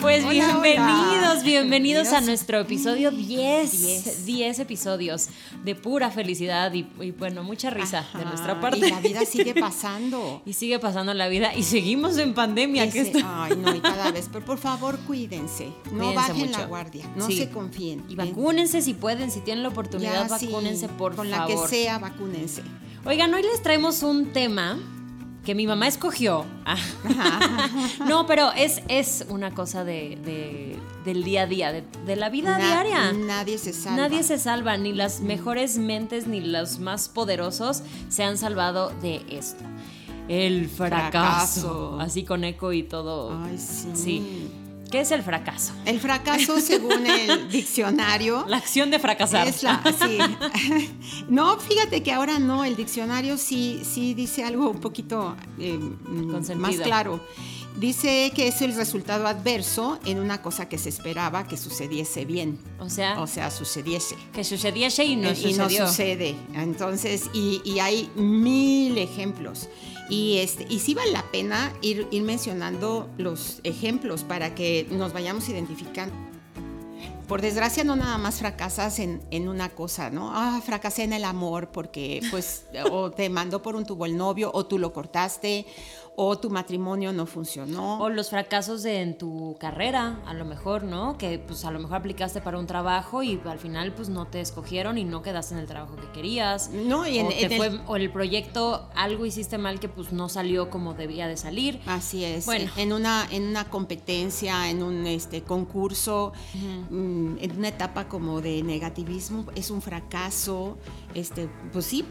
Pues bienvenidos, bienvenidos a nuestro episodio 10. 10 episodios de pura felicidad y, bueno, mucha risa de nuestra parte. Y la vida sigue pasando. y sigue pasando la vida y seguimos en pandemia. que Ay, no, y cada vez. Pero por favor, cuídense. No bajen la guardia. No se confíen. Y vacúnense si pueden, si tienen la oportunidad, vacúnense, por favor. Con la que sea, vacúnense. Oigan, hoy les traemos un tema que mi mamá escogió. no, pero es, es una cosa de, del día a día, de, la vida diaria. Nadie se salva. Nadie se salva, ni las mejores mentes ni los más poderosos se han salvado de esto. El fracaso. Así con eco y todo. Ay, sí. Sí. ¿Qué es el fracaso? El fracaso, según el diccionario. La acción de fracasar. Es la, sí. No, fíjate que ahora no, el diccionario sí, sí dice algo un poquito eh, más claro. Dice que es el resultado adverso en una cosa que se esperaba que sucediese bien. O sea, o sea sucediese. Que sucediese y no y no sucede. Entonces, y, y hay mil ejemplos. Y, este, y sí vale la pena ir, ir mencionando los ejemplos para que nos vayamos identificando. Por desgracia no nada más fracasas en, en, una cosa, ¿no? Ah, fracasé en el amor porque pues o te mandó por un tubo el novio o tú lo cortaste o tu matrimonio no funcionó. O los fracasos de, en tu carrera, a lo mejor, ¿no? Que pues a lo mejor aplicaste para un trabajo y al final pues no te escogieron y no quedaste en el trabajo que querías. No, y en, o, el, o el proyecto algo hiciste mal que pues no salió como debía de salir. Así es. Bueno, en una, en una competencia, en un este, concurso, mm, en una etapa como de negativismo, es un fracaso. Este, pues sí,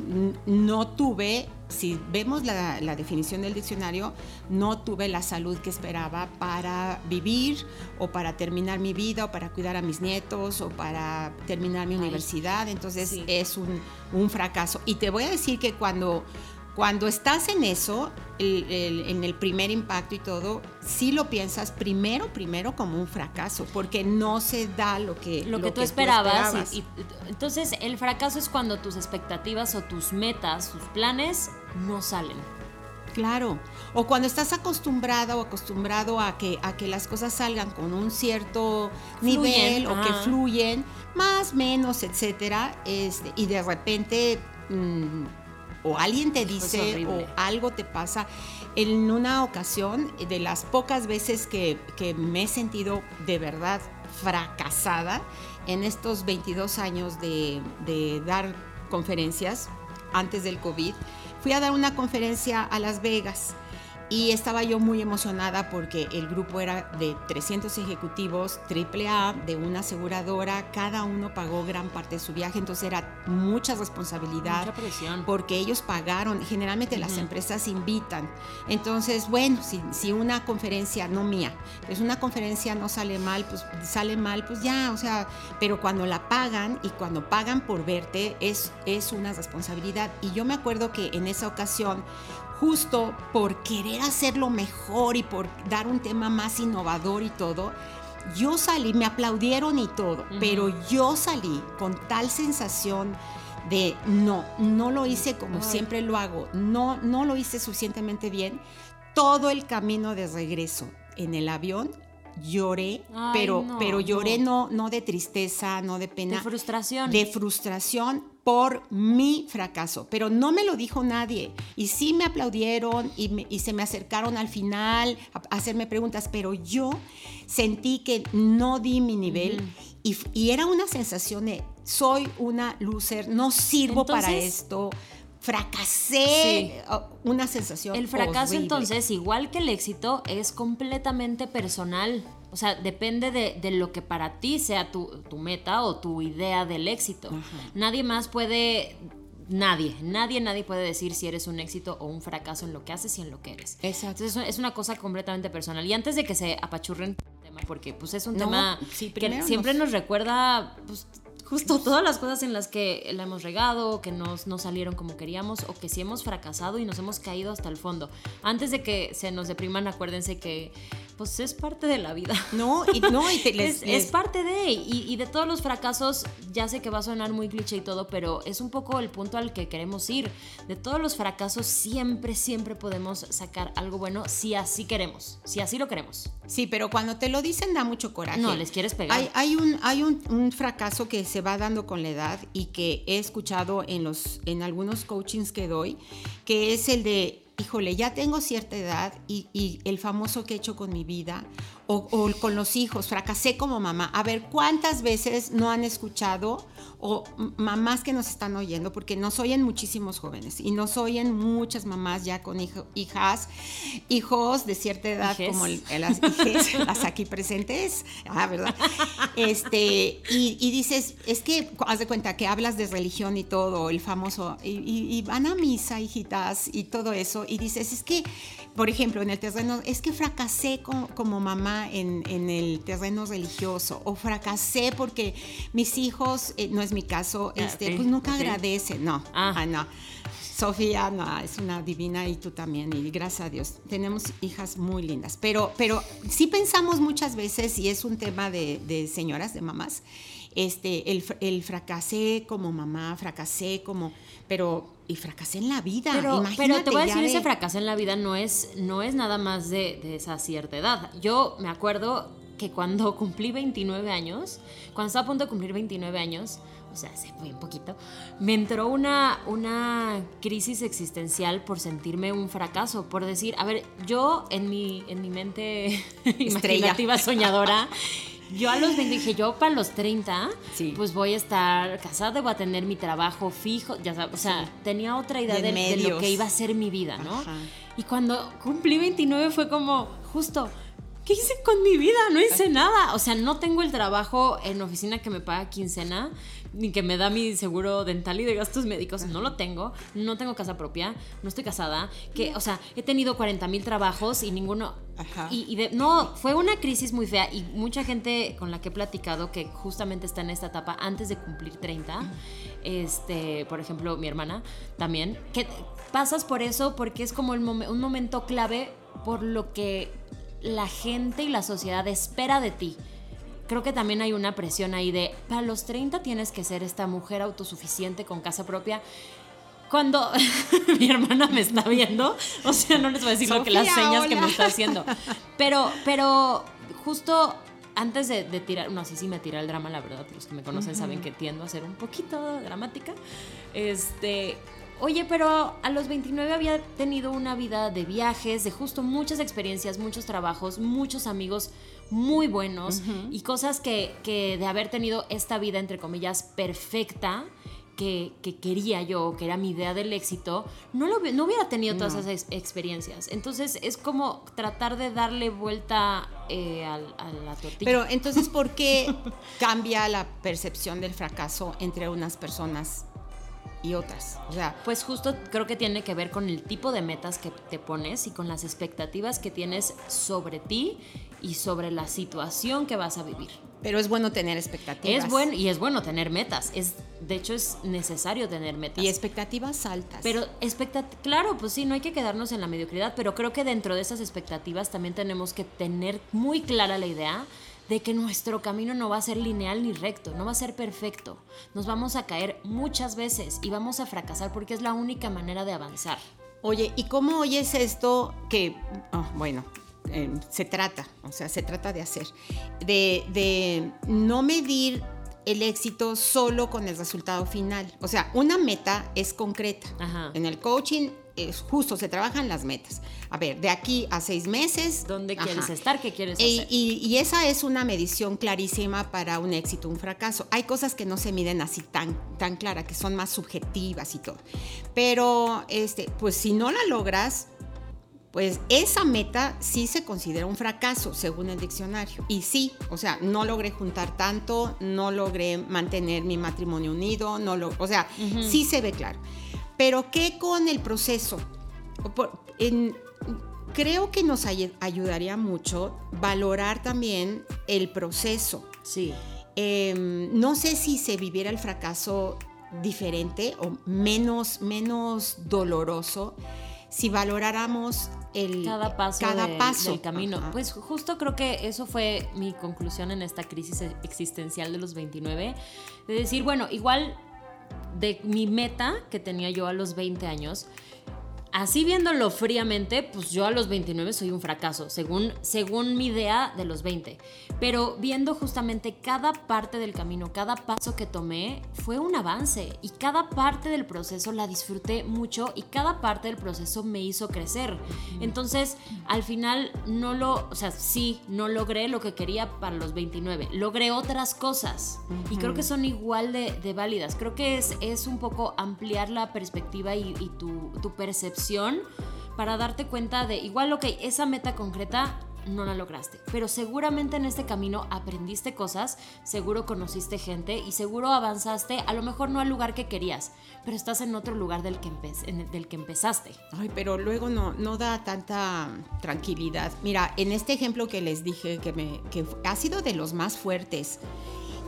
no tuve si vemos la, definición del diccionario, no tuve la salud que esperaba para vivir o para terminar mi vida o para cuidar a mis nietos o para terminar mi universidad. Entonces es un, fracaso. Y te voy a decir que cuando, cuando estás en eso, en el primer impacto y todo, sí lo piensas primero, primero como un fracaso, porque no se da lo que, lo, que, tú, esperabas. entonces, el fracaso es cuando tus expectativas o tus metas, tus planes, no salen. Claro. O cuando estás acostumbrada o acostumbrado a que, a que las cosas salgan con un cierto nivel o que fluyen, más, menos, etcétera, este, y de repente mm, o alguien te dice o algo te pasa. En una ocasión, de las pocas veces que, me he sentido de verdad fracasada en estos 22 años de, de dar conferencias antes del COVID, fui a dar una conferencia a Las Vegas y estaba yo muy emocionada porque el grupo era de 300 ejecutivos AAA de una aseguradora, cada uno pagó gran parte de su viaje, entonces era mucha responsabilidad. Mucha presión. Porque ellos pagaron, generalmente las empresas invitan. Entonces, bueno, si, si una conferencia, no mía, pues una conferencia no sale mal, pues sale mal, pues ya, o sea, pero cuando la pagan y cuando pagan por verte es, es una responsabilidad. Y yo me acuerdo que en esa ocasión justo por querer hacerlo mejor y por dar un tema más innovador y todo, yo salí, me aplaudieron y todo, pero yo salí con tal sensación de no, no lo hice como siempre lo hago, no, no lo hice suficientemente bien. Todo el camino de regreso en el avión lloré, pero, pero lloré no. no. de tristeza, no de pena. De frustración. De frustración por mi fracaso, pero no me lo dijo nadie. Y sí me aplaudieron y, se me acercaron al final a, hacerme preguntas, pero yo sentí que no di mi nivel y, era una sensación de soy una loser, no sirvo para esto fracasé, una sensación. El fracaso entonces, igual que el éxito, es completamente personal. O sea, depende de, lo que para ti sea tu, meta o tu idea del éxito. Nadie más puede nadie, nadie, nadie puede decir si eres un éxito o un fracaso en lo que haces y en lo que eres. Exacto. Entonces es una cosa completamente personal. Y antes de que se apachurren mamá, porque pues es un tema que siempre nos, recuerda pues, justo todas las cosas en las que la hemos regado, que no salieron como queríamos o que sí hemos fracasado y nos hemos caído hasta el fondo. Antes de que se nos depriman, acuérdense que pues es parte de la vida. No, y, no, es, parte de, y, de todos los fracasos, ya sé que va a sonar muy cliché y todo, pero es un poco el punto al que queremos ir. De todos los fracasos siempre, siempre podemos sacar algo bueno si así queremos, si así lo queremos. Sí, pero cuando te lo dicen da mucho coraje. No, les quieres pegar. Hay, hay, un, hay un, un, fracaso que se va dando con la edad y que he escuchado en, los, en algunos coachings que doy, que es el de híjole, ya tengo cierta edad y, el famoso que he hecho con mi vida o, con los hijos, fracasé como mamá. A ver, ¿cuántas veces no han escuchado o mamás que nos están oyendo? Porque nos oyen muchísimos jóvenes y nos oyen muchas mamás ya con hijas, hijos de cierta edad como las, las aquí presentes, ah, ¿verdad? Este, y, dices, es que, haz de cuenta que hablas de religión y todo, el famoso, y, y van a misa, hijitas, y todo eso, y dices, es que por ejemplo, en el terreno, es que fracasé como, mamá en, el terreno religioso, o fracasé porque mis hijos, eh, no es mi caso, ah, este, pues nunca agradecen, no, ah. ah. no. Sofía no, es una divina y tú también, y gracias a Dios. Tenemos hijas muy lindas, pero, pero sí pensamos muchas veces, y es un tema de, de señoras, de mamás, este, el, el, fracasé como mamá, fracasé como, pero, y fracasé en la vida. Pero, pero te voy a decir, ese fracaso en la vida no es, no es nada más de, de esa cierta edad. Yo me acuerdo que cuando cumplí 29 años, cuando estaba a punto de cumplir 29 años, o sea, hace muy poquito, me entró una, una crisis existencial por sentirme un fracaso, por decir, a ver, yo en mi, en mi mente imaginativa soñadora yo a los 20 dije, yo para los 30, pues voy a estar casada, voy a tener mi trabajo fijo, ya sabes, o sea, tenía otra idea de, lo que iba a ser mi vida, ¿no? Y cuando cumplí 29 fue como, justo, ¿qué hice con mi vida? No hice nada. O sea, no tengo el trabajo en oficina que me paga quincena, ni que me da mi seguro dental y de gastos médicos. No lo tengo. No tengo casa propia. No estoy casada. Que, o sea, he tenido 40 mil trabajos y ninguno. Ajá. Y, de, no, fue una crisis muy fea. Y mucha gente con la que he platicado que justamente está en esta etapa antes de cumplir 30. Este, por ejemplo, mi hermana también. Que pasas por eso porque es como el un momento clave por lo que la gente y la sociedad espera de ti. Creo que también hay una presión ahí de, para los 30 tienes que ser esta mujer autosuficiente con casa propia. Cuando mi hermana me está viendo, o sea, no les voy a decir lo que las señas que me está haciendo. Pero, pero justo antes de, tirar, no, sí, sí me tira el drama, la verdad, los que me conocen saben que tiendo a ser un poquito dramática. Este, Oye, pero a los 29 había tenido una vida de viajes, de justo muchas experiencias, muchos trabajos, muchos amigos muy buenos y cosas que, que, de haber tenido esta vida, entre comillas, perfecta, que, quería yo, que era mi idea del éxito, no, lo, no hubiera tenido todas esas experiencias. Entonces es como tratar de darle vuelta eh, a, a, la tortilla. Pero entonces, ¿por qué cambia la percepción del fracaso entre unas personas y otras. O sea, pues justo creo que tiene que ver con el tipo de metas que te pones y con las expectativas que tienes sobre ti y sobre la situación que vas a vivir. Pero es bueno tener expectativas. Es bueno y es bueno tener metas. Es de hecho es necesario tener metas. Y expectativas altas. Pero claro, pues sí, no hay que quedarnos en la mediocridad, pero creo que dentro de esas expectativas también tenemos que tener muy clara la idea de que nuestro camino no va a ser lineal ni recto, no va a ser perfecto. Nos vamos a caer muchas veces y vamos a fracasar porque es la única manera de avanzar. Oye, ¿y cómo oyes esto que, ah, bueno, em, se trata, o sea, se trata de hacer, de, de no medir el éxito solo con el resultado final. O sea, una meta es concreta. En el coaching es justo, se trabajan las metas. A ver, de aquí a seis meses. ¿Dónde quieres estar? ¿Qué quieres hacer? Y, esa es una medición clarísima para un éxito, un fracaso. Hay cosas que no se miden así tan, tan clara, que son más subjetivas y todo. Pero, este, pues si no la logras, pues esa meta sí se considera un fracaso según el diccionario. Y sí, o sea, no logré juntar tanto, no logré mantener mi matrimonio unido, no lo, o sea, sí se ve claro. Pero ¿qué con el proceso? creo que nos ayudaría mucho valorar también el proceso. Sí. Em, no sé si se viviera el fracaso diferente o menos, menos doloroso si valoráramos el cada paso, cada paso. del camino. Pues justo creo que eso fue mi conclusión en esta crisis existencial de los 29, de decir, bueno, igual de mi meta que tenía yo a los 20 años, así viéndolo fríamente, pues yo a los 29 soy un fracaso, según, según mi idea de los 20. Pero viendo justamente cada parte del camino, cada paso que tomé, fue un avance y cada parte del proceso la disfruté mucho y cada parte del proceso me hizo crecer. Entonces, al final no lo, o sea, sí, no logré lo que quería para los 29, logré otras cosas y creo que son igual de, válidas. Creo que es, es un poco ampliar la perspectiva y, tu, tu percepción para darte cuenta de, igual, ok, esa meta concreta no la lograste, pero seguramente en este camino aprendiste cosas, seguro conociste gente y seguro avanzaste, a lo mejor no al lugar que querías, pero estás en otro lugar del que, del que empezaste. Ay, pero luego no, no da tanta tranquilidad. Mira, en este ejemplo que les dije, que, me, que ha sido de los más fuertes,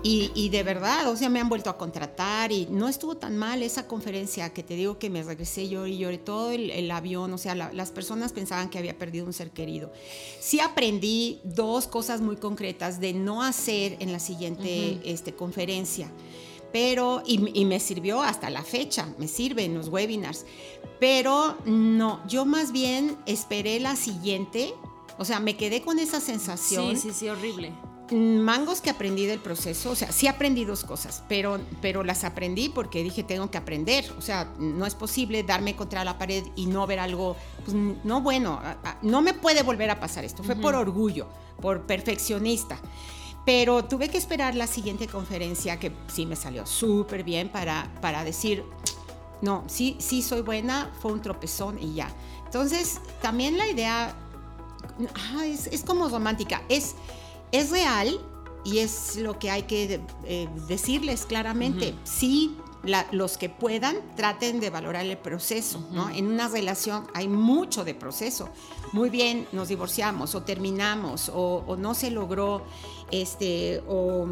y, de verdad, o sea, me han vuelto a contratar y no estuvo tan mal esa conferencia que te digo que me regresé yo y lloré todo el, avión, o sea, las personas pensaban que había perdido un ser querido. Sí aprendí dos cosas muy concretas de no hacer en la siguiente este, conferencia, pero, y, y me sirvió hasta la fecha, me sirven los webinars, pero no, yo más bien esperé la siguiente, o sea, me quedé con esa sensación. Sí, sí, sí, horrible mangos que aprendí del proceso, o sea, sí aprendí dos cosas, pero, pero las aprendí porque dije, tengo que aprender, o sea, no es posible darme contra la pared y no ver algo, pues no bueno, no me puede volver a pasar esto, fue por orgullo, por perfeccionista. Pero tuve que esperar la siguiente conferencia que sí me salió súper bien para, para decir, no, sí, sí soy buena, fue un tropezón y ya. Entonces, también la idea es, es como romántica, es es real y es lo que hay que eh, decirles claramente. Sí, los que puedan traten de valorar el proceso, ¿no? En una relación hay mucho de proceso. Muy bien, nos divorciamos o terminamos o, no se logró, este, o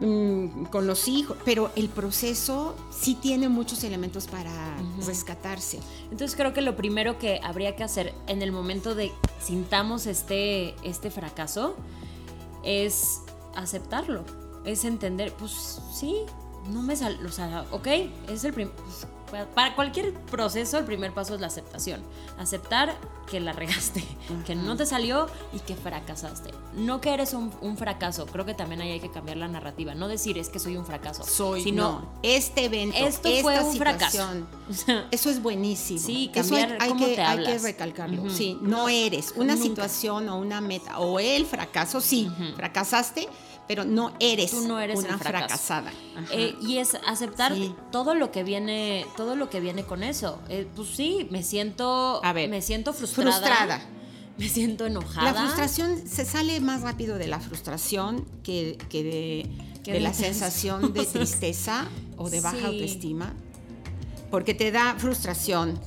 mm, con los hijos, pero el proceso sí tiene muchos elementos para rescatarse. Entonces creo que lo primero que habría que hacer en el momento de sintamos este, este fracaso es aceptarlo, es entender, pues sí, no me sale, o sea, ok, es el primer, pues, para cualquier proceso el primer paso es la aceptación. Aceptar que la regaste, que no te salió y que fracasaste. No que eres un, fracaso, creo que también ahí hay que cambiar la narrativa. No decir es que soy un fracaso. Soy, sino este evento, esto fue un fracaso. Eso es buenísimo. Sí, cambiar hay, cómo que, te hay que recalcarlo. Sí, no eres una situación o una meta o el fracaso, sí, fracasaste pero no eres, no eres una fracasada. Eh, y es aceptar todo lo que viene, todo lo que viene con eso. Eh, pues sí, me siento, me siento frustrada. Me siento enojada. La frustración se sale más rápido de la frustración que, de, la sensación de tristeza o de baja autoestima. Porque te da frustración,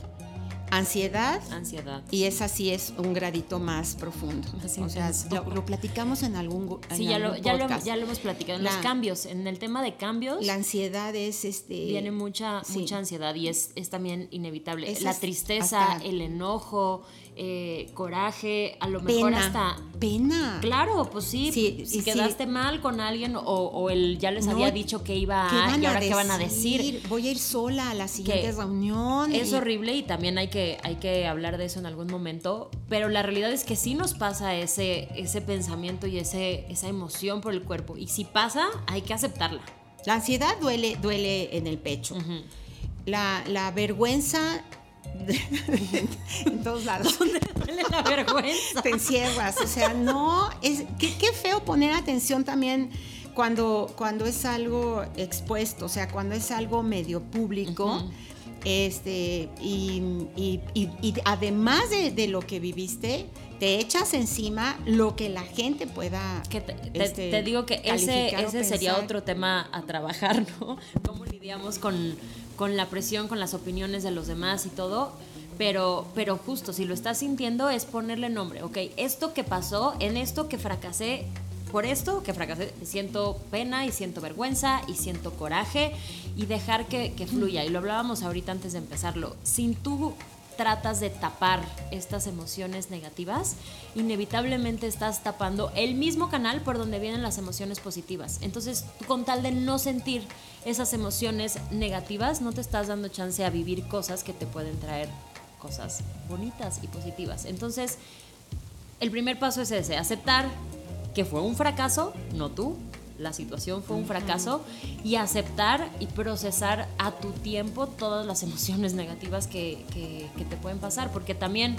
ansiedad. Ansiedad. Y esa sí es un gradito más profundo. o sea, lo, platicamos en algún Sí, ya, lo, ya, lo, hemos platicado. En los cambios, en el tema de cambios. La ansiedad es este. Viene mucha, mucha ansiedad y es, es también inevitable. la tristeza, el enojo, eh, coraje, a lo mejor hasta... Pena. Claro, pues sí, si quedaste mal con alguien o, él ya les había dicho que iba a... y ahora qué van a decir. Voy a ir sola a la siguiente reunión. Es horrible y también hay que, hay que hablar de eso en algún momento, pero la realidad es que sí nos pasa ese, ese pensamiento y ese, esa emoción por el cuerpo. Y si pasa, hay que aceptarla. La ansiedad duele, duele en el pecho. la, la vergüenza en todos lados. ¿Dónde duele la vergüenza? Te encierras, o sea, no, es, qué, feo poner atención también cuando, cuando es algo expuesto, o sea, cuando es algo medio público. Este, y, además de, lo que viviste, te echas encima lo que la gente pueda. te, este, digo que ese, ese sería otro tema a trabajar, ¿no? ¿Cómo lidiamos con, con la presión, con las opiniones de los demás y todo. Pero, pero justo, si lo estás sintiendo, es ponerle nombre. Ok, esto que pasó, en esto que fracasé, por esto que fracasé, siento pena y siento vergüenza y siento coraje y dejar que, que fluya. Y lo hablábamos ahorita antes de empezarlo. Sin tú tratas de tapar estas emociones negativas, inevitablemente estás tapando el mismo canal por donde vienen las emociones positivas. Entonces, con tal de no sentir esas emociones negativas, no te estás dando chance a vivir cosas que te pueden traer cosas bonitas y positivas. Entonces, el primer paso es ese, aceptar que fue un fracaso, no tú, la situación fue un fracaso y aceptar y procesar a tu tiempo todas las emociones negativas que, te pueden pasar, porque también,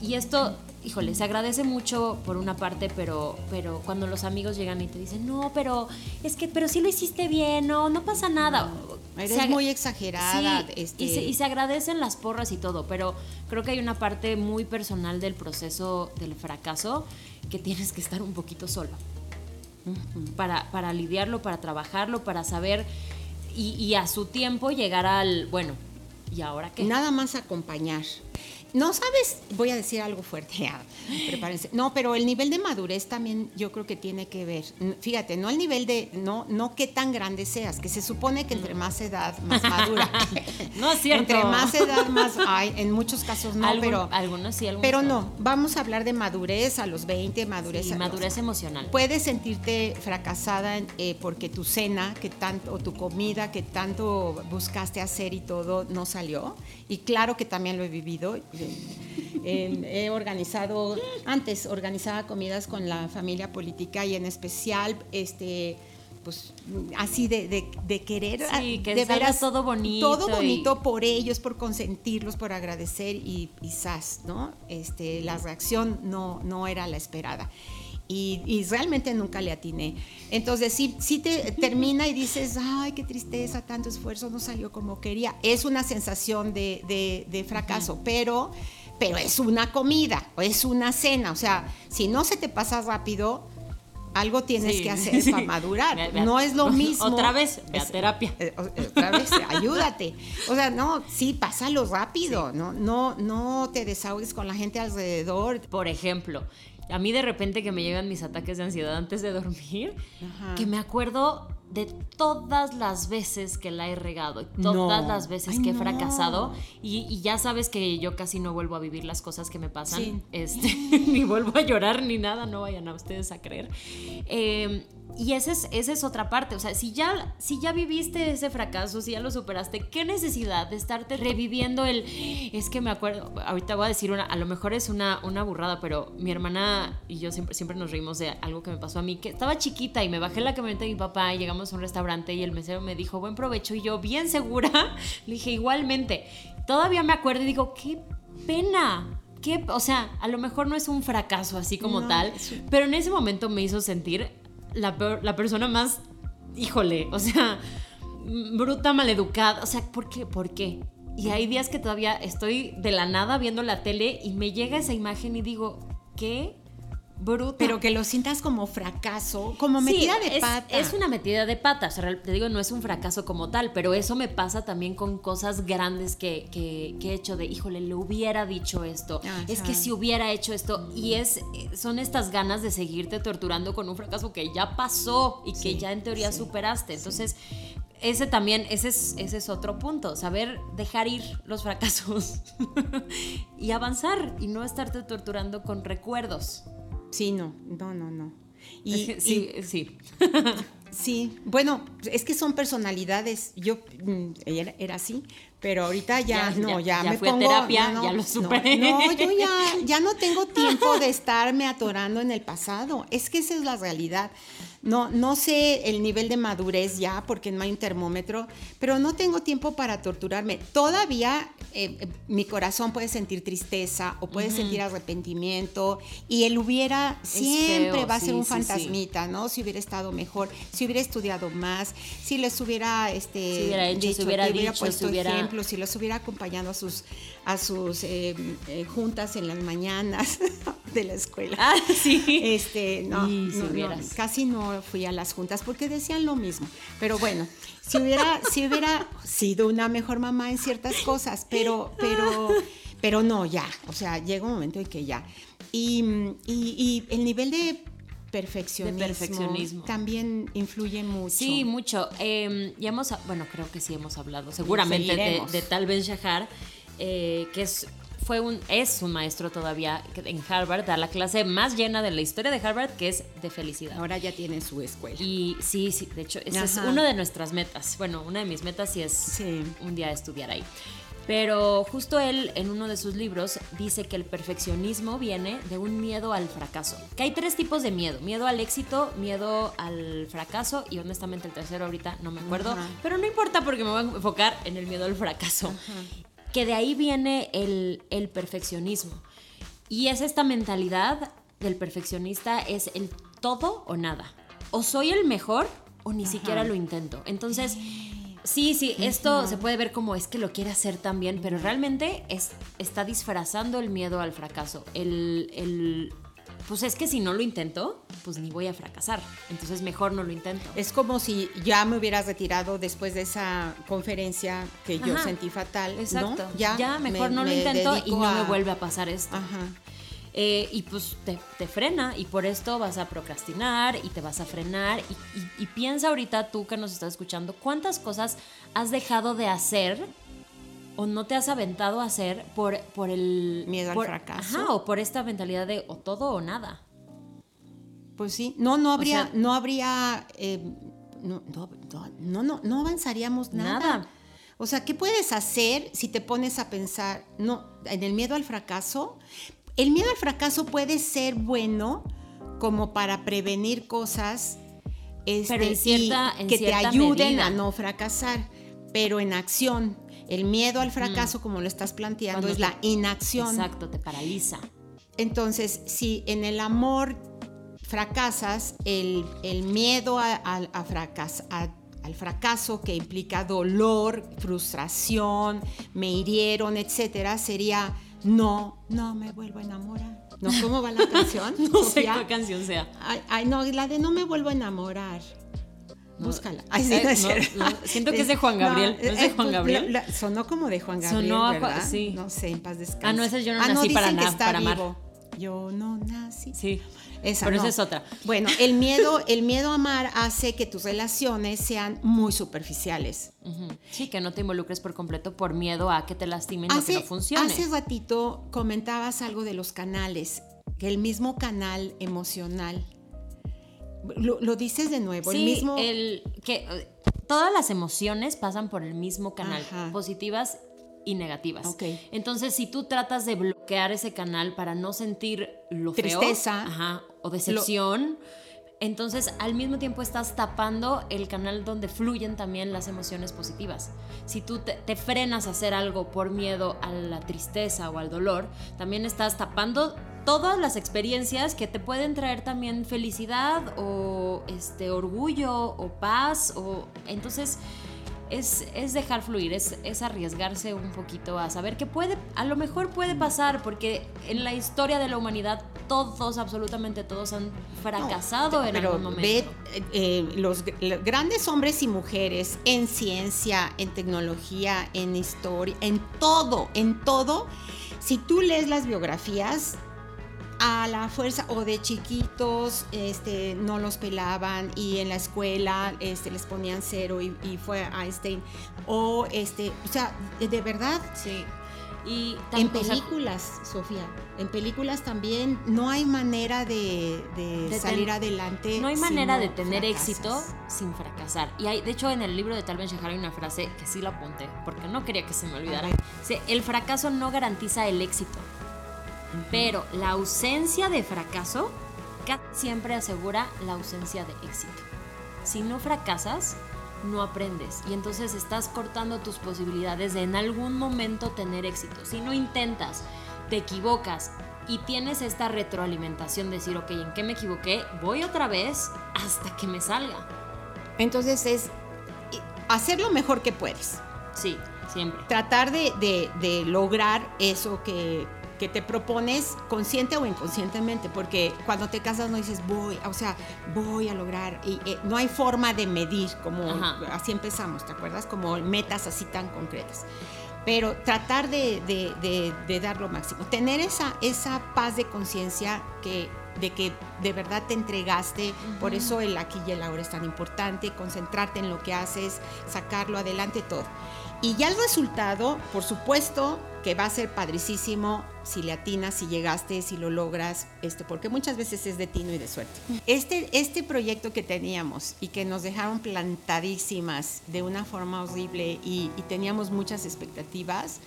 y esto, híjole, se agradece mucho por una parte, pero, pero cuando los amigos llegan y te dicen, no, pero es que, pero sí lo hiciste bien, no, no pasa nada. Eres muy exagerada. este... y, y se agradecen las porras y todo, pero creo que hay una parte muy personal del proceso del fracaso que tienes que estar un poquito solo para, para lidiarlo, para trabajarlo, para saber y, a su tiempo llegar al, bueno, ¿y ahora qué? Nada más acompañar. No sabes, voy a decir algo fuerte, prepárense. No, pero el nivel de madurez también yo creo que tiene que ver. Fíjate, no el nivel de, no, no qué tan grande seas, que se supone que entre más edad, más madura. no es cierto. Entre más edad, más hay, en muchos casos no, pero. Algunos sí, algunos Pero no, vamos a hablar de madurez a los 20, madurez sí, madurez emocional. Puedes sentirte fracasada eh, porque tu cena, que tanto, o tu comida, que tanto buscaste hacer y todo, no salió. Y claro que también lo he vivido. He organizado, antes organizaba comidas con la familia política y en especial, este, pues así de, querer que de veras todo bonito todo bonito por ellos por consentirlos por agradecer y quizás no este la reacción no no era la esperada y, realmente nunca le atiné. Entonces, si, si te termina y dices, ay, qué tristeza, tanto esfuerzo no salió como quería, es una sensación de, fracaso, pero, pero es una comida es una cena. O sea, si no se te pasa rápido, algo tienes que hacer para madurar. no es lo mismo. Otra vez, ve a terapia. Eh, otra vez, ayúdate. O sea, no, sí, pásalo rápido. No, no, no te desahogues con la gente alrededor. Por ejemplo, a mí de repente que me llegan mis ataques de ansiedad antes de dormir, que me acuerdo de todas las veces que la he regado, y todas las veces que he fracasado y, ya sabes que yo casi no vuelvo a vivir las cosas que me pasan, este, ni vuelvo a llorar ni nada, no vayan a ustedes a creer. Eh, y esa es, esa es otra parte, o sea, si ya, si ya viviste ese fracaso, si ya lo superaste, ¿qué necesidad de estarte reviviendo el... Es que me acuerdo, ahorita voy a decir una, a lo mejor es una, una burrada, pero mi hermana y yo siempre, siempre nos reímos de algo que me pasó a mí, que estaba chiquita y me bajé la camioneta de mi papá y llegamos a un restaurante y el mesero me dijo, buen provecho, y yo, bien segura, le dije, igualmente. Todavía me acuerdo y digo, qué pena, qué, o sea, a lo mejor no es un fracaso así como tal, pero en ese momento me hizo sentir la, la persona más, híjole, o sea, bruta, maleducada. O sea, ¿por qué? ¿Por qué? Y hay días que todavía estoy de la nada viendo la tele y me llega esa imagen y digo, ¿qué? Bruta. Pero que lo sientas como fracaso, como metida de pata. Es una metida de pata, o sea, te digo, no es un fracaso como tal, pero eso me pasa también con cosas grandes que, he hecho de, híjole, le hubiera dicho esto, es que si hubiera hecho esto, y es, son estas ganas de seguirte torturando con un fracaso que ya pasó y que ya en teoría superaste. Entonces, ese también, ese es, ese es otro punto, saber dejar ir los fracasos y avanzar y no estarte torturando con recuerdos. Sí, no, no, no, no. Y, sí, sí. sí, bueno, es que son personalidades. Yo mm, era, así, pero ahorita ya, no, ya, me pongo, terapia, ya lo superé. No, yo ya, ya no tengo tiempo de estarme atorando en el pasado. Es que esa es la realidad. No, no sé el nivel de madurez ya, porque no hay un termómetro, pero no tengo tiempo para torturarme. Todavía eh, mi corazón puede sentir tristeza o puede sentir arrepentimiento y él hubiera siempre va a ser un fantasmita, ¿no? Si hubiera estado mejor, si hubiera estudiado más, si les hubiera, este, si hubiera hecho, si hubiera, dicho, puesto ejemplos, si los hubiera acompañado a sus, a sus eh, juntas en las mañanas. de la escuela. Ah, sí. Este, no, casi no fui a las juntas porque decían lo mismo. Pero bueno, si hubiera, si hubiera sido una mejor mamá en ciertas cosas, pero, pero, pero no, ya. O sea, llega un momento en que ya. Y, y, el nivel de perfeccionismo, también influye mucho. Sí, mucho. Eh, ya hemos, bueno, creo que sí hemos hablado seguramente de, de, Tal Ben Shahar, eh, que es fue un, es un maestro todavía en Harvard, da la clase más llena de la historia de Harvard, que es de felicidad. Ahora ya tiene su escuela. Y sí, sí, de hecho, esa es una de nuestras metas. Bueno, una de mis metas sí es un día estudiar ahí. Pero justo él, en uno de sus libros, dice que el perfeccionismo viene de un miedo al fracaso. Que hay tres tipos de miedo. Miedo al éxito, miedo al fracaso y honestamente el tercero ahorita no me acuerdo. Pero no importa porque me voy a enfocar en el miedo al fracaso que de ahí viene el, perfeccionismo. Y es esta mentalidad del perfeccionista, es el todo o nada. O soy el mejor o ni siquiera lo intento. Entonces, sí, sí, esto se puede ver como es que lo quiere hacer también, pero realmente es, está disfrazando el miedo al fracaso. El, el, pues es que si no lo intento, pues ni voy a fracasar. Entonces mejor no lo intento. Es como si ya me hubieras retirado después de esa conferencia que yo sentí fatal. Exacto. Ya, mejor no lo intento y no me vuelve a pasar esto. Ajá. Eh, y pues te, frena y por esto vas a procrastinar y te vas a frenar y, y piensa ahorita tú que nos estás escuchando cuántas cosas has dejado de hacer o no te has aventado a hacer por, por el... Miedo al fracaso. o por esta mentalidad de o todo o nada. Pues sí, no, no habría, no habría, eh, no, no, no, avanzaríamos nada. nada. O sea, ¿qué puedes hacer si te pones a pensar, no, en el miedo al fracaso? El miedo al fracaso puede ser bueno como para prevenir cosas este, que te ayuden a no fracasar, pero en acción. El miedo al fracaso, mm. como lo estás planteando, es la inacción. Exacto, te paraliza. Entonces, si en el amor fracasas, el, miedo a, al fracaso que implica dolor, frustración, me hirieron, etcétera, sería no, no me vuelvo a enamorar. ¿No? ¿Cómo va la canción? no sé qué canción sea. ay, no, la de no me vuelvo a enamorar. Búscala. siento que es de Juan Gabriel. ¿No es de Juan Gabriel? sonó como de Juan Gabriel. Sonó a sí. No sé, en paz descanse. Ah, no, esa yo no ah, nací para, nada, para amar. Yo no nací. Sí. Esa, Pero esa es otra. Bueno, el miedo, el miedo a amar hace que tus relaciones sean muy superficiales. Sí, que no te involucres por completo por miedo a que te lastimen o que no funcione. Hace ratito comentabas algo de los canales, que el mismo canal emocional lo, dices de nuevo, el mismo. El, que eh, todas las emociones pasan por el mismo canal, positivas y negativas. Okay. Entonces, si tú tratas de bloquear ese canal para no sentir lo Tristeza. o decepción, entonces al mismo tiempo estás tapando el canal donde fluyen también las emociones positivas. Si tú te, te, frenas a hacer algo por miedo a la tristeza o al dolor, también estás tapando todas las experiencias que te pueden traer también felicidad o este orgullo o paz o entonces es, es dejar fluir, es, es, arriesgarse un poquito a saber que puede, a lo mejor puede pasar, porque en la historia de la humanidad todos, absolutamente todos han fracasado en algún momento. Ve, eh, los, los, grandes hombres y mujeres en ciencia, en tecnología, en historia, en todo, en todo, si tú lees las biografías, a la fuerza o de chiquitos este, no los pelaban y en la escuela este, les ponían cero y, fue Einstein. O este o sea de, verdad sí. Y en películas Sofía en películas también no hay manera de, salir adelante no hay manera de tener éxito sin fracasar. Y hay de hecho en el libro de Tal Ben Shahar hay una frase que sí la apunté porque no quería que se me olvidara. El fracaso no garantiza el éxito pero la ausencia de fracaso siempre asegura la ausencia de éxito. Si no fracasas, no aprendes y entonces estás cortando tus posibilidades de en algún momento tener éxito. Si no intentas, te equivocas y tienes esta retroalimentación de decir, ok, ¿en qué me equivoqué? Voy otra vez hasta que me salga. Entonces es hacer lo mejor que puedes. Sí, siempre. Tratar de, de lograr eso que, que te propones consciente o inconscientemente, porque cuando te casas no dices voy, o sea, voy a lograr, y eh, no hay forma de medir, como así empezamos, ¿te acuerdas? Como metas así tan concretas. Pero tratar de, de, dar lo máximo, tener esa, esa paz de conciencia que de que de verdad te entregaste, por eso el aquí y el ahora es tan importante, concentrarte en lo que haces, sacarlo adelante todo. Y ya el resultado, por supuesto, que va a ser padricísimo si le atinas, si llegaste, si lo logras, este, porque muchas veces es de tino y de suerte. Este, este proyecto que teníamos y que nos dejaron plantadísimas de una forma horrible y, y teníamos muchas expectativas,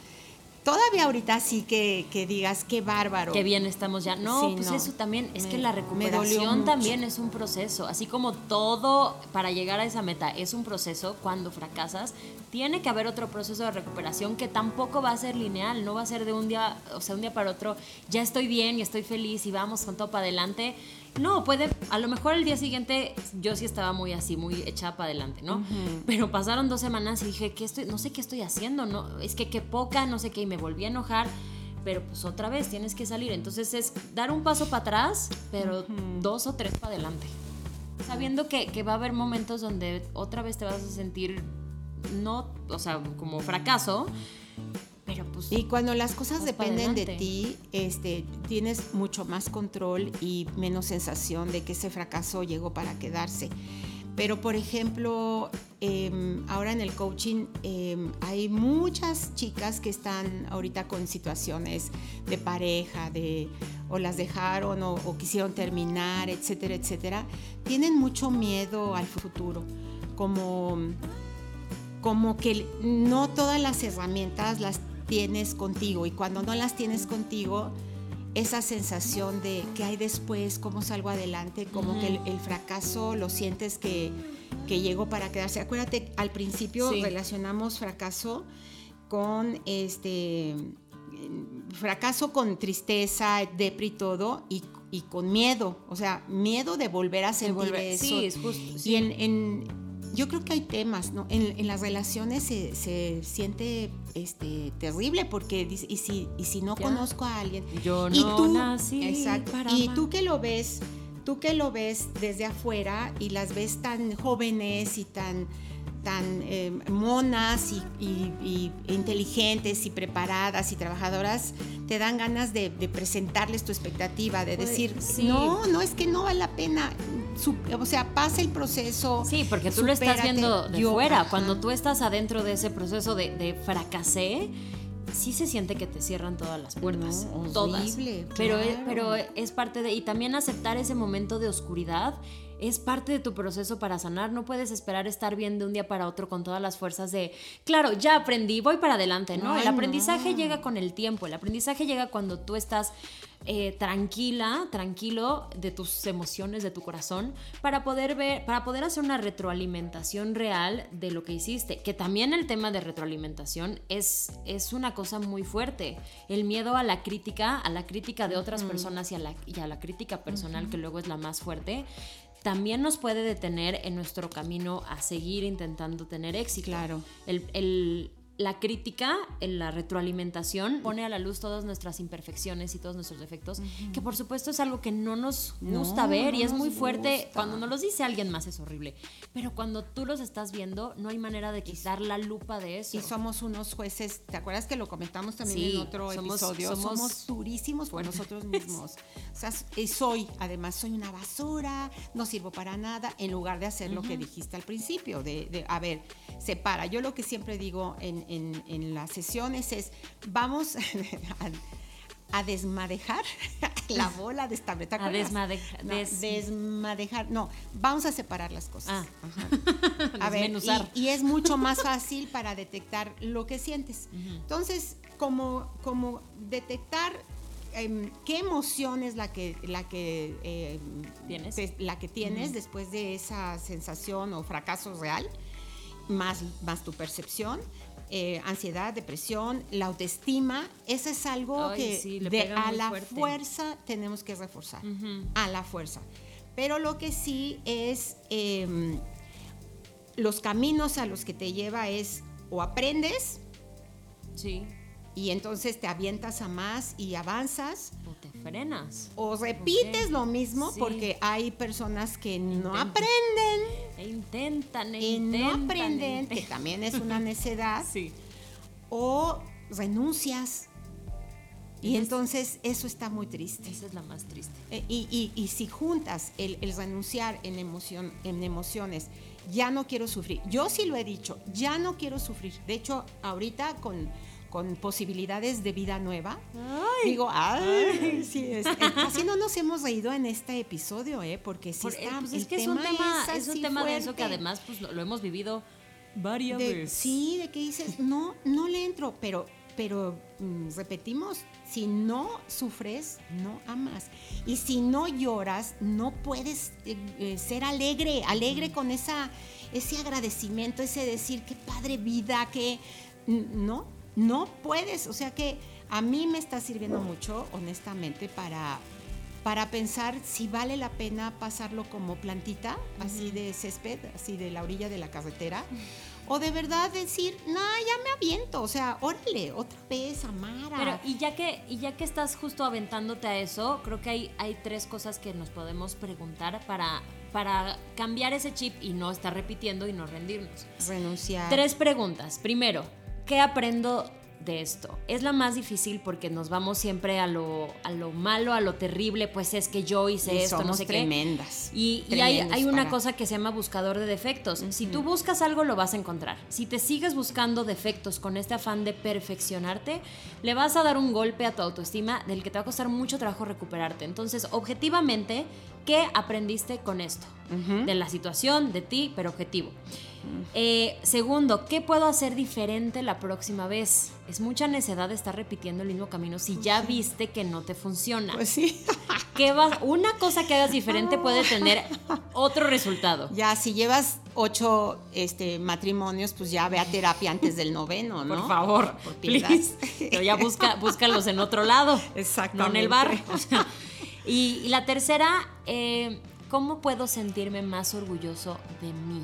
todavía ahorita sí que, digas qué bárbaro. Qué bien estamos ya. No, pues eso también, es que la recuperación también es un proceso. Así como todo para llegar a esa meta es un proceso, cuando fracasas, tiene que haber otro proceso de recuperación que tampoco va a ser lineal, no va a ser de un día, o sea, un día para otro, ya estoy bien y estoy feliz y vamos con todo para adelante no, puede, a lo mejor el día siguiente yo sí estaba muy así, muy echada para adelante, ¿no? Pero pasaron dos semanas y dije, ¿qué estoy, no sé qué estoy haciendo, no, es que qué poca, no sé qué, y me volví a enojar, pero pues otra vez tienes que salir. Entonces es dar un paso para atrás, pero dos o tres para adelante. Sabiendo que, que va a haber momentos donde otra vez te vas a sentir, no, o sea, como fracaso, pues, y cuando las cosas dependen de ti, este, tienes mucho más control y menos sensación de que ese fracaso llegó para quedarse. Pero, por ejemplo, em, ahora en el coaching em, hay muchas chicas que están ahorita con situaciones de pareja, de o las dejaron o, o quisieron terminar, etcétera, etcétera. Tienen mucho miedo al futuro, como como que no todas las herramientas las tienes contigo y cuando no las tienes contigo, esa sensación de qué hay después, cómo salgo adelante, como que el, fracaso lo sientes que, que llegó para quedarse. Acuérdate, al principio relacionamos fracaso con este fracaso con tristeza, depri y todo, y, y, con miedo, o sea, miedo de volver a sentir eso. Sí, es justo. Y en yo creo que hay temas, ¿no? En, las relaciones se, siente este, terrible porque dice, y si, y si no conozco a alguien. Yo no tú, nací exacto, Y tú que lo ves, tú que lo ves desde afuera y las ves tan jóvenes y tan tan eh, monas y, inteligentes y preparadas y trabajadoras, te dan ganas de, presentarles tu expectativa, de pues, decir, no, no es que no vale la pena. o sea, pasa el proceso. Sí, porque tú lo estás viendo de fuera. Cuando tú estás adentro de ese proceso de, de fracasé, sí se siente que te cierran todas las puertas. todas. Pero, pero es parte de. Y también aceptar ese momento de oscuridad es parte de tu proceso para sanar. No puedes esperar estar bien de un día para otro con todas las fuerzas de, claro, ya aprendí, voy para adelante. No, el aprendizaje llega con el tiempo. El aprendizaje llega cuando tú estás eh, tranquila, tranquilo de tus emociones, de tu corazón, para poder ver, para poder hacer una retroalimentación real de lo que hiciste. Que también el tema de retroalimentación es, es una cosa muy fuerte. El miedo a la crítica, a la crítica de otras personas y a, la, y a la crítica personal, que luego es la más fuerte también nos puede detener en nuestro camino a seguir intentando tener éxito. Claro. El, el, la crítica, en la retroalimentación, pone a la luz todas nuestras imperfecciones y todos nuestros defectos, que por supuesto es algo que no nos gusta ver y es muy fuerte. Cuando nos los dice alguien más es horrible, pero cuando tú los estás viendo, no hay manera de quitar la lupa de eso. Y somos unos jueces, ¿te acuerdas que lo comentamos también en otro episodio? Somos, durísimos por nosotros mismos. o sea, soy, además, soy una basura, no sirvo para nada, en lugar de hacer lo que dijiste al principio, de, de, a ver, separa. Yo lo que siempre digo en en, las sesiones es, vamos a, desmadejar la bola de esta A desmadejar. No, desmadejar. No, vamos a separar las cosas. Ah. a ver, y, es mucho más fácil para detectar lo que sientes. Entonces, como, como detectar em, qué emoción es la que, la que, em, ¿Tienes? la que tienes después de esa sensación o fracaso real, más, más tu percepción eh, ansiedad, depresión, la autoestima, eso es algo que de, a la fuerza tenemos que reforzar, a la fuerza. Pero lo que sí es, em, los caminos a los que te lleva es o aprendes, sí. y entonces te avientas a más y avanzas. Te frenas. O repites lo mismo porque hay personas que no aprenden. E intentan, e y no aprenden, que también es una necedad. sí. O renuncias. Y entonces eso está muy triste. Esa es la más triste. Eh, y, y, si juntas el, el, renunciar en, emoción, en emociones, ya no quiero sufrir. Yo sí lo he dicho, ya no quiero sufrir. De hecho, ahorita con con posibilidades de vida nueva. Digo, ay, sí, es, casi no nos hemos reído en este episodio, ¿eh? Porque sí eh, pues es que es un tema, es, un tema de eso que además pues lo, hemos vivido varias veces. Sí, de que dices, no, no le entro, pero, pero mm, repetimos, si no sufres, no amas. Y si no lloras, no puedes eh, eh, ser alegre, alegre con esa, ese agradecimiento, ese decir, qué padre vida, que no, no puedes, o sea que a mí me está sirviendo mucho, honestamente, para, para pensar si vale la pena pasarlo como plantita, así de césped, así de la orilla de la carretera, o de verdad decir, no, ya me aviento, o sea, órale, otra vez, Amara. Pero y ya que, y ya que estás justo aventándote a eso, creo que hay, hay tres cosas que nos podemos preguntar para, para cambiar ese chip y no estar repitiendo y no rendirnos. Renunciar. Tres preguntas. Primero, ¿qué aprendo de esto? Es la más difícil porque nos vamos siempre a lo, a lo malo, a lo terrible, pues es que yo hice esto, no sé tremendas, qué. Y, y hay, hay, una cosa que se llama buscador de defectos. Si tú buscas algo, lo vas a encontrar. Si te sigues buscando defectos con este afán de perfeccionarte, le vas a dar un golpe a tu autoestima del que te va a costar mucho trabajo recuperarte. Entonces, objetivamente, ¿qué aprendiste con esto? De la situación, de ti, pero objetivo. Eh, segundo, ¿qué puedo hacer diferente la próxima vez? Es mucha necedad estar repitiendo el mismo camino si ya viste que no te funciona. Pues sí. ¿Qué una cosa que hagas diferente puede tener otro resultado. Ya, si llevas ocho este, matrimonios, pues ya ve a terapia antes del noveno, ¿no? Por favor, por Pero ya busca, búscalos en otro lado. Exacto. No en el bar. y, la tercera, eh, ¿cómo puedo sentirme más orgulloso de mí?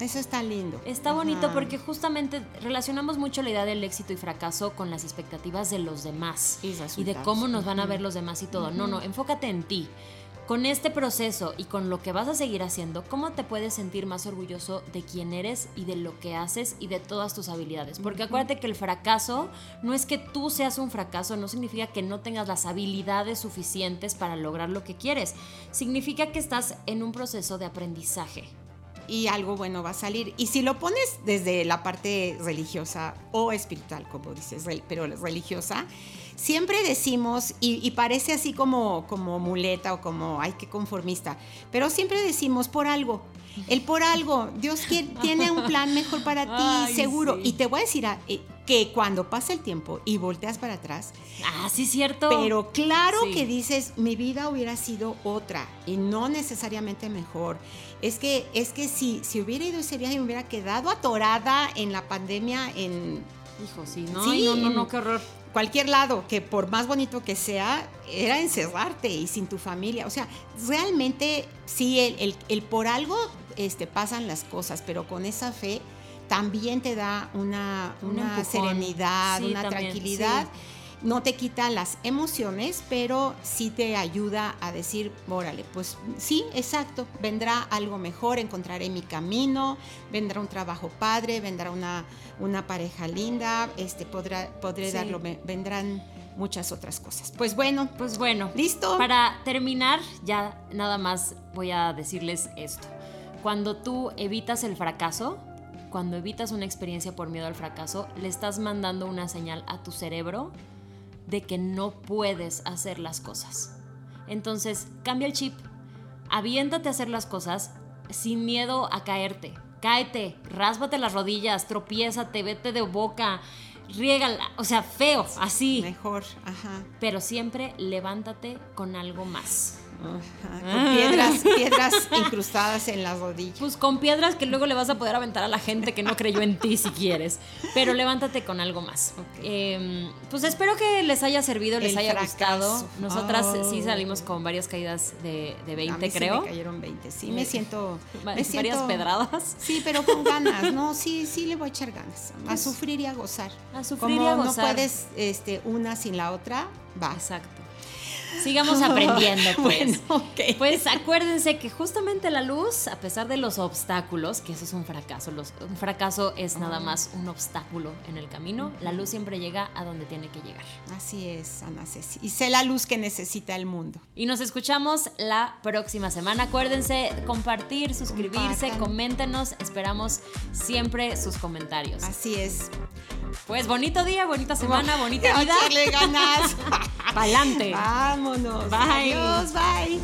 Eso está lindo. Está bonito porque justamente relacionamos mucho la idea del éxito y fracaso con las expectativas de los demás y, de cómo nos van a ver los demás y todo. No, no, enfócate en ti. Con este proceso y con lo que vas a seguir haciendo, ¿cómo te puedes sentir más orgulloso de quién eres y de lo que haces y de todas tus habilidades? Porque acuérdate que el fracaso no es que tú seas un fracaso, no significa que no tengas las habilidades suficientes para lograr lo que quieres. Significa que estás en un proceso de aprendizaje y algo bueno va a salir. Y si lo pones desde la parte religiosa o espiritual, como dices, pero religiosa, siempre decimos, y, parece así como, como muleta o como, ay, qué conformista, pero siempre decimos por algo. El por algo, Dios tiene un plan mejor para ti, seguro. Y te voy a decir eh, que cuando pasa el tiempo y volteas para atrás. Ah, sí, cierto. Pero claro que dices, mi vida hubiera sido otra y no necesariamente mejor. Es que, es que si, si hubiera ido ese viaje, me hubiera quedado atorada en la pandemia en. Hijo, sí, no, sí, no, no, no, qué horror cualquier lado, que por más bonito que sea, era encerrarte y sin tu familia. O sea, realmente sí, el, el, por algo este, pasan las cosas, pero con esa fe también te da una, una serenidad, una tranquilidad no te quita las emociones, pero sí te ayuda a decir, órale, pues sí, exacto, vendrá algo mejor, encontraré mi camino, vendrá un trabajo padre, vendrá una, una pareja linda, este, podrá, podré darlo, vendrán muchas otras cosas. Pues bueno, pues bueno, listo. Para terminar, ya nada más voy a decirles esto. Cuando tú evitas el fracaso, cuando evitas una experiencia por miedo al fracaso, le estás mandando una señal a tu cerebro de que no puedes hacer las cosas. Entonces, cambia el chip, aviéntate a hacer las cosas sin miedo a caerte. Cáete, rásbate las rodillas, tropiézate, vete de boca, riégala, o sea, feo, así. Mejor, ajá. Pero siempre levántate con algo más. Con piedras, piedras incrustadas en las rodillas. Pues con piedras que luego le vas a poder aventar a la gente que no creyó en ti si quieres. Pero levántate con algo más. Em, pues espero que les haya servido, les haya gustado. Nosotras sí oh. salimos con varias caídas de, de 20, creo. Sí me cayeron 20, sí, me siento. varias pedradas. Sí, pero con ganas, ¿no? Sí, sí le voy a echar ganas. A pues, sufrir y a gozar. A sufrir y a gozar. no puedes este, una sin la otra, va. Exacto. Sigamos aprendiendo, pues. Pues acuérdense que justamente la luz, a pesar de los obstáculos, que eso es un fracaso, un fracaso es nada más un obstáculo en el camino, la luz siempre llega a donde tiene que llegar. Así es, Ana Ceci. Y sé la luz que necesita el mundo. Y nos escuchamos la próxima semana. Acuérdense compartir, suscribirse, coméntenos. Esperamos siempre sus comentarios. Así es. Pues bonito día, bonita semana, bonita vida. ganas. Pa'lante. Vámonos. Bye. Adiós, bye.